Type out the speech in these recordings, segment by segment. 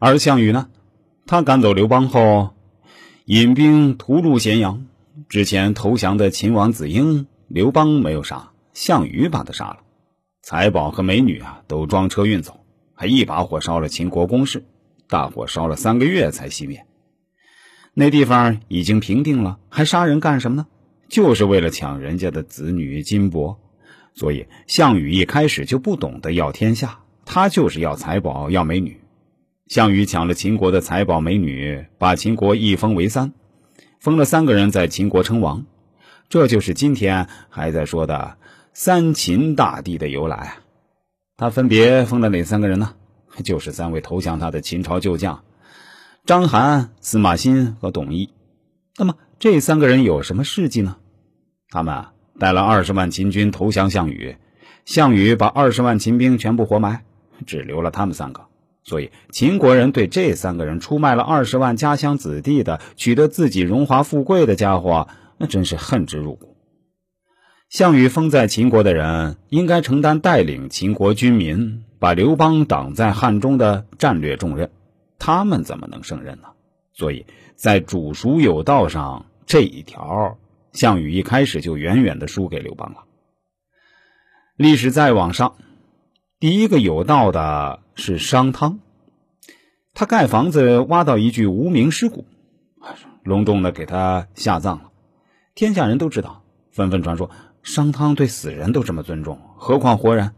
而项羽呢，他赶走刘邦后，引兵屠戮咸阳。之前投降的秦王子婴，刘邦没有杀，项羽把他杀了。财宝和美女啊，都装车运走，还一把火烧了秦国宫室，大火烧了三个月才熄灭。那地方已经平定了，还杀人干什么呢？就是为了抢人家的子女金帛。所以项羽一开始就不懂得要天下，他就是要财宝、要美女。项羽抢了秦国的财宝、美女，把秦国一分为三。封了三个人在秦国称王，这就是今天还在说的三秦大帝的由来。他分别封了哪三个人呢？就是三位投降他的秦朝旧将：章邯、司马欣和董翳。那么这三个人有什么事迹呢？他们带了二十万秦军投降项羽，项羽把二十万秦兵全部活埋，只留了他们三个。所以，秦国人对这三个人出卖了二十万家乡子弟的、取得自己荣华富贵的家伙，那真是恨之入骨。项羽封在秦国的人，应该承担带领秦国军民把刘邦挡在汉中的战略重任，他们怎么能胜任呢？所以在主孰有道上这一条，项羽一开始就远远的输给刘邦了。历史再往上。第一个有道的是商汤，他盖房子挖到一具无名尸骨，隆重的给他下葬了。天下人都知道，纷纷传说商汤对死人都这么尊重，何况活人？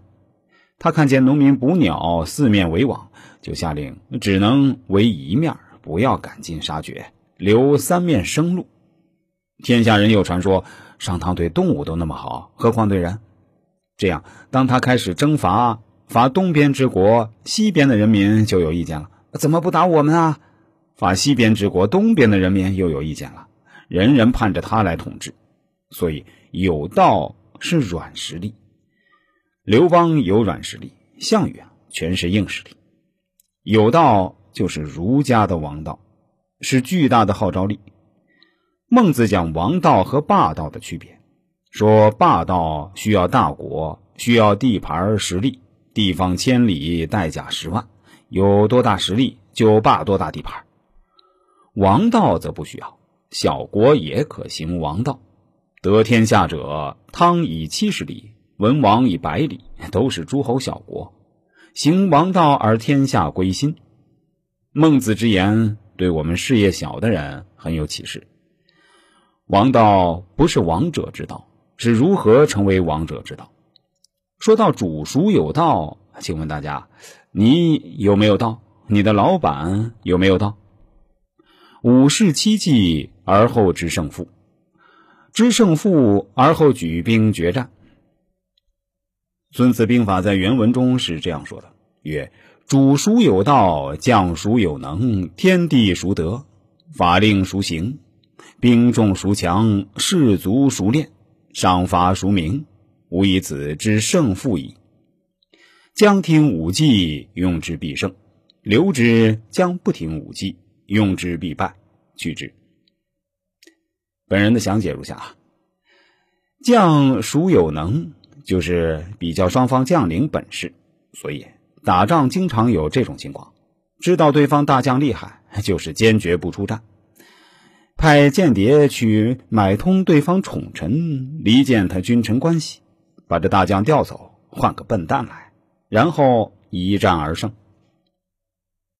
他看见农民捕鸟四面围网，就下令只能围一面，不要赶尽杀绝，留三面生路。天下人又传说商汤对动物都那么好，何况对人？这样，当他开始征伐。伐东边之国，西边的人民就有意见了。怎么不打我们啊？伐西边之国，东边的人民又有意见了。人人盼着他来统治，所以有道是软实力。刘邦有软实力，项羽啊全是硬实力。有道就是儒家的王道，是巨大的号召力。孟子讲王道和霸道的区别，说霸道需要大国，需要地盘实力。地方千里，带甲十万，有多大实力就霸多大地盘。王道则不需要，小国也可行王道。得天下者，汤以七十里，文王以百里，都是诸侯小国，行王道而天下归心。孟子之言对我们事业小的人很有启示。王道不是王者之道，是如何成为王者之道。说到主孰有道，请问大家，你有没有道？你的老板有没有道？五事七计而后知胜负，知胜负而后举兵决战。孙子兵法在原文中是这样说的：曰，主孰有道，将孰有能，天地孰得，法令孰行，兵众孰强，士卒孰练，赏罚孰明。吾以此知胜负矣。将听武计，用之必胜；留之将不听武计，用之必败。去之。本人的详解如下：将孰有能，就是比较双方将领本事。所以打仗经常有这种情况：知道对方大将厉害，就是坚决不出战，派间谍去买通对方宠臣，离间他君臣关系。把这大将调走，换个笨蛋来，然后一战而胜。